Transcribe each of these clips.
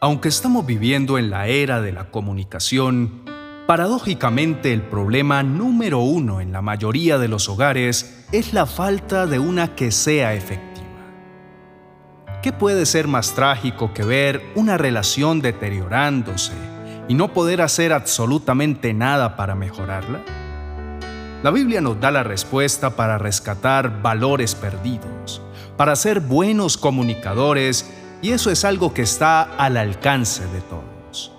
Aunque estamos viviendo en la era de la comunicación, paradójicamente el problema número uno en la mayoría de los hogares es la falta de una que sea efectiva. ¿Qué puede ser más trágico que ver una relación deteriorándose y no poder hacer absolutamente nada para mejorarla? La Biblia nos da la respuesta para rescatar valores perdidos, para ser buenos comunicadores y eso es algo que está al alcance de todos.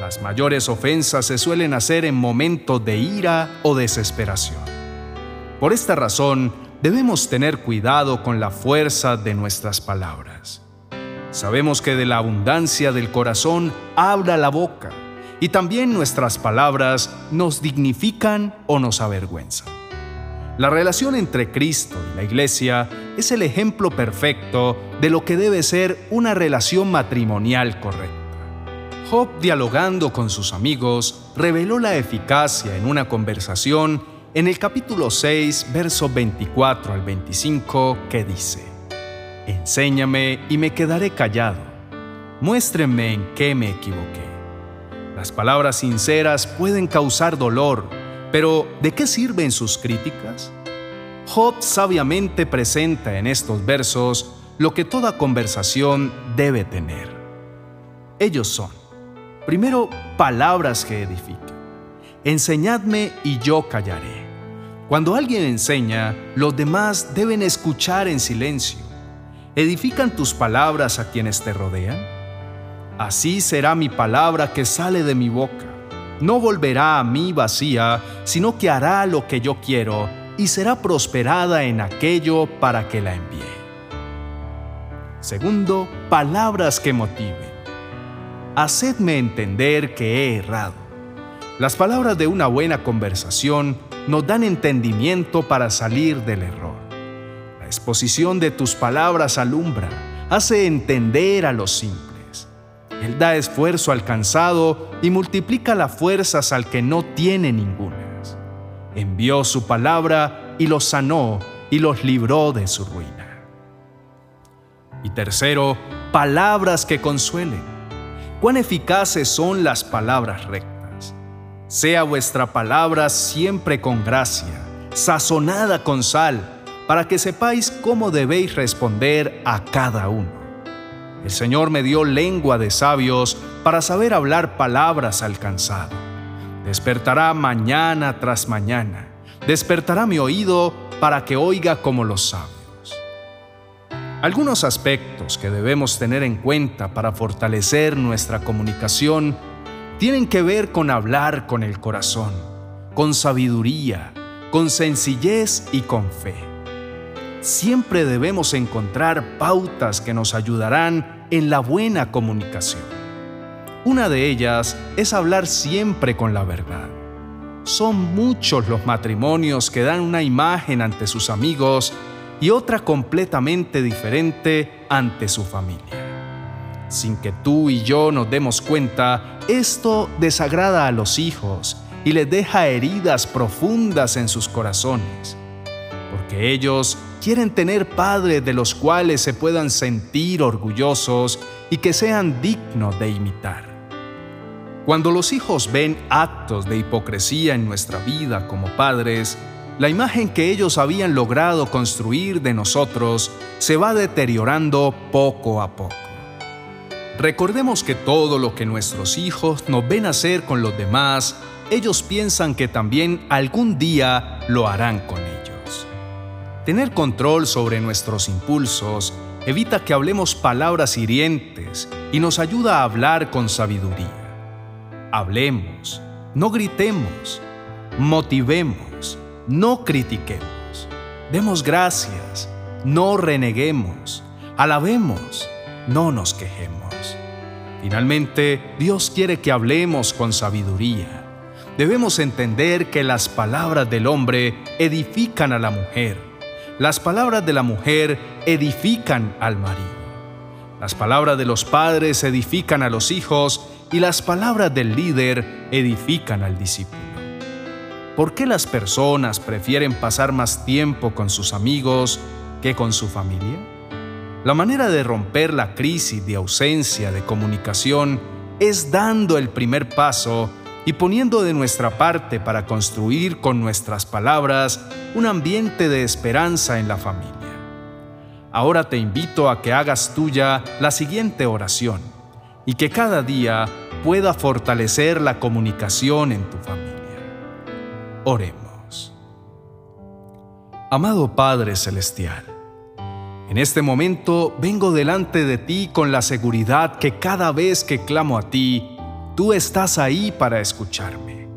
Las mayores ofensas se suelen hacer en momentos de ira o desesperación. Por esta razón, debemos tener cuidado con la fuerza de nuestras palabras. Sabemos que de la abundancia del corazón habla la boca, y también nuestras palabras nos dignifican o nos avergüenzan. La relación entre Cristo y la Iglesia es el ejemplo perfecto de lo que debe ser una relación matrimonial correcta. Job, dialogando con sus amigos, reveló la eficacia en una conversación en el capítulo 6, versos 24 al 25, que dice, Enséñame y me quedaré callado. Muéstrenme en qué me equivoqué. Las palabras sinceras pueden causar dolor, pero, ¿de qué sirven sus críticas? Job sabiamente presenta en estos versos lo que toda conversación debe tener. Ellos son, primero, palabras que edifiquen. Enseñadme y yo callaré. Cuando alguien enseña, los demás deben escuchar en silencio. ¿Edifican tus palabras a quienes te rodean? Así será mi palabra que sale de mi boca no volverá a mí vacía, sino que hará lo que yo quiero y será prosperada en aquello para que la envíe. Segundo, palabras que motiven. Hacedme entender que he errado. Las palabras de una buena conversación nos dan entendimiento para salir del error. La exposición de tus palabras alumbra, hace entender a los simples. Él da esfuerzo al cansado y multiplica las fuerzas al que no tiene ningunas. Envió su palabra y los sanó y los libró de su ruina. Y tercero, palabras que consuelen. Cuán eficaces son las palabras rectas. Sea vuestra palabra siempre con gracia, sazonada con sal, para que sepáis cómo debéis responder a cada uno. El Señor me dio lengua de sabios para saber hablar palabras al cansado. Despertará mañana tras mañana. Despertará mi oído para que oiga como los sabios. Algunos aspectos que debemos tener en cuenta para fortalecer nuestra comunicación tienen que ver con hablar con el corazón, con sabiduría, con sencillez y con fe siempre debemos encontrar pautas que nos ayudarán en la buena comunicación. Una de ellas es hablar siempre con la verdad. Son muchos los matrimonios que dan una imagen ante sus amigos y otra completamente diferente ante su familia. Sin que tú y yo nos demos cuenta, esto desagrada a los hijos y les deja heridas profundas en sus corazones, porque ellos quieren tener padres de los cuales se puedan sentir orgullosos y que sean dignos de imitar. Cuando los hijos ven actos de hipocresía en nuestra vida como padres, la imagen que ellos habían logrado construir de nosotros se va deteriorando poco a poco. Recordemos que todo lo que nuestros hijos nos ven hacer con los demás, ellos piensan que también algún día lo harán con. Tener control sobre nuestros impulsos evita que hablemos palabras hirientes y nos ayuda a hablar con sabiduría. Hablemos, no gritemos, motivemos, no critiquemos. Demos gracias, no reneguemos, alabemos, no nos quejemos. Finalmente, Dios quiere que hablemos con sabiduría. Debemos entender que las palabras del hombre edifican a la mujer las palabras de la mujer edifican al marido. Las palabras de los padres edifican a los hijos y las palabras del líder edifican al discípulo. ¿Por qué las personas prefieren pasar más tiempo con sus amigos que con su familia? La manera de romper la crisis de ausencia de comunicación es dando el primer paso y poniendo de nuestra parte para construir con nuestras palabras un ambiente de esperanza en la familia. Ahora te invito a que hagas tuya la siguiente oración y que cada día pueda fortalecer la comunicación en tu familia. Oremos. Amado Padre Celestial, en este momento vengo delante de ti con la seguridad que cada vez que clamo a ti, tú estás ahí para escucharme.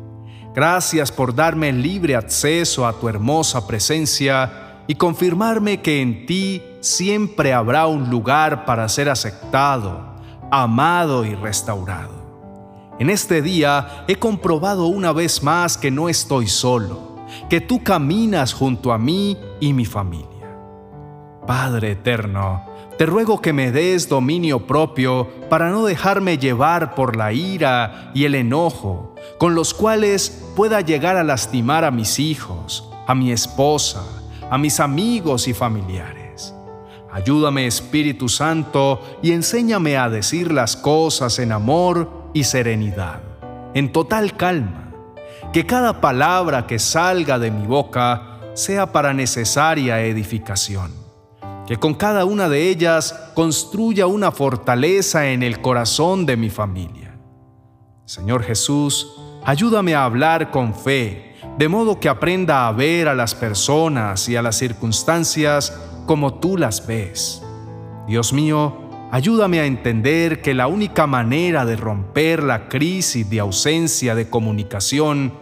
Gracias por darme libre acceso a tu hermosa presencia y confirmarme que en ti siempre habrá un lugar para ser aceptado, amado y restaurado. En este día he comprobado una vez más que no estoy solo, que tú caminas junto a mí y mi familia. Padre eterno, te ruego que me des dominio propio para no dejarme llevar por la ira y el enojo, con los cuales pueda llegar a lastimar a mis hijos, a mi esposa, a mis amigos y familiares. Ayúdame Espíritu Santo y enséñame a decir las cosas en amor y serenidad, en total calma, que cada palabra que salga de mi boca sea para necesaria edificación que con cada una de ellas construya una fortaleza en el corazón de mi familia. Señor Jesús, ayúdame a hablar con fe, de modo que aprenda a ver a las personas y a las circunstancias como tú las ves. Dios mío, ayúdame a entender que la única manera de romper la crisis de ausencia de comunicación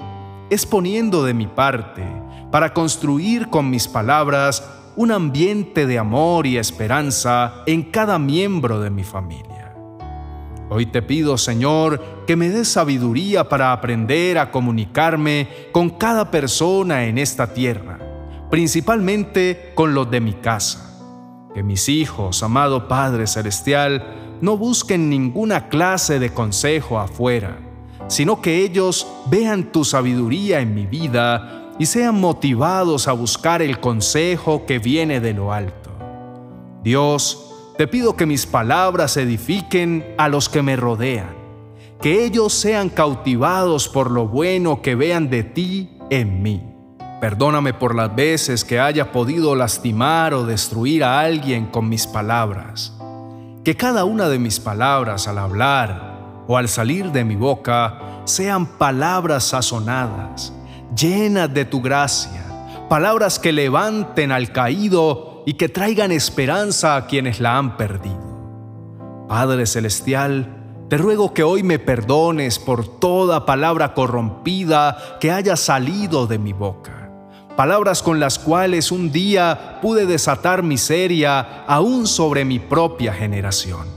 es poniendo de mi parte para construir con mis palabras un ambiente de amor y esperanza en cada miembro de mi familia. Hoy te pido, Señor, que me des sabiduría para aprender a comunicarme con cada persona en esta tierra, principalmente con los de mi casa. Que mis hijos, amado Padre Celestial, no busquen ninguna clase de consejo afuera, sino que ellos vean tu sabiduría en mi vida y sean motivados a buscar el consejo que viene de lo alto. Dios, te pido que mis palabras edifiquen a los que me rodean, que ellos sean cautivados por lo bueno que vean de ti en mí. Perdóname por las veces que haya podido lastimar o destruir a alguien con mis palabras. Que cada una de mis palabras al hablar o al salir de mi boca sean palabras sazonadas llenas de tu gracia, palabras que levanten al caído y que traigan esperanza a quienes la han perdido. Padre Celestial, te ruego que hoy me perdones por toda palabra corrompida que haya salido de mi boca, palabras con las cuales un día pude desatar miseria aún sobre mi propia generación.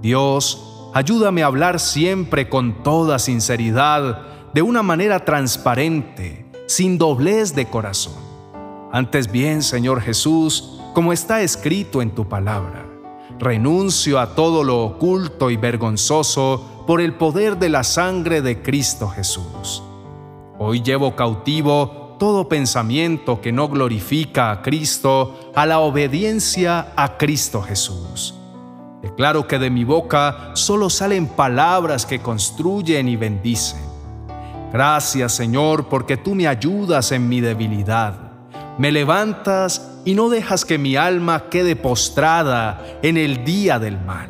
Dios, ayúdame a hablar siempre con toda sinceridad, de una manera transparente, sin doblez de corazón. Antes bien, Señor Jesús, como está escrito en tu palabra, renuncio a todo lo oculto y vergonzoso por el poder de la sangre de Cristo Jesús. Hoy llevo cautivo todo pensamiento que no glorifica a Cristo a la obediencia a Cristo Jesús. Declaro que de mi boca solo salen palabras que construyen y bendicen Gracias Señor porque tú me ayudas en mi debilidad. Me levantas y no dejas que mi alma quede postrada en el día del mal.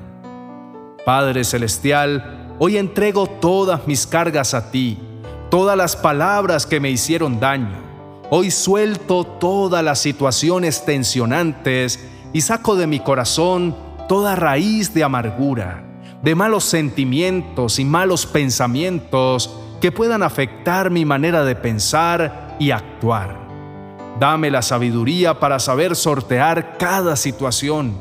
Padre Celestial, hoy entrego todas mis cargas a ti, todas las palabras que me hicieron daño. Hoy suelto todas las situaciones tensionantes y saco de mi corazón toda raíz de amargura, de malos sentimientos y malos pensamientos que puedan afectar mi manera de pensar y actuar. Dame la sabiduría para saber sortear cada situación,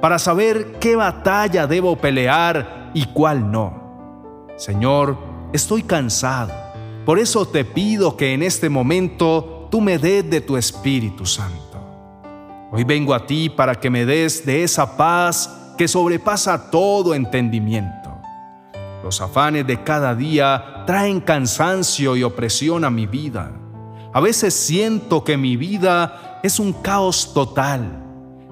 para saber qué batalla debo pelear y cuál no. Señor, estoy cansado. Por eso te pido que en este momento tú me des de tu Espíritu Santo. Hoy vengo a ti para que me des de esa paz que sobrepasa todo entendimiento los afanes de cada día traen cansancio y opresión a mi vida. A veces siento que mi vida es un caos total,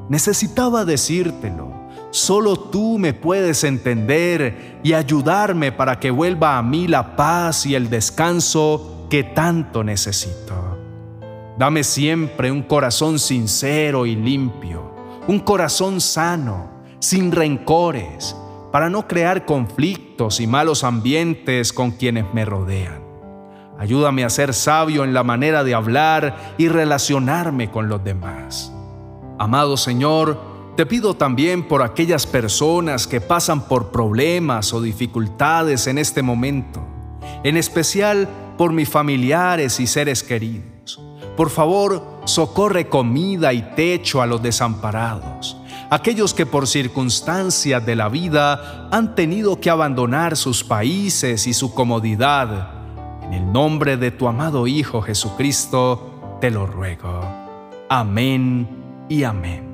Necesitaba decírtelo. Solo tú me puedes entender y ayudarme para que vuelva a mí la paz y el descanso que tanto necesito. Dame siempre un corazón sincero y limpio, un corazón sano, sin rencores, para no crear conflictos y malos ambientes con quienes me rodean. Ayúdame a ser sabio en la manera de hablar y relacionarme con los demás. Amado Señor, te pido también por aquellas personas que pasan por problemas o dificultades en este momento, en especial por mis familiares y seres queridos. Por favor, socorre comida y techo a los desamparados, aquellos que por circunstancias de la vida han tenido que abandonar sus países y su comodidad. En el nombre de tu amado Hijo Jesucristo, te lo ruego. Amén y amén.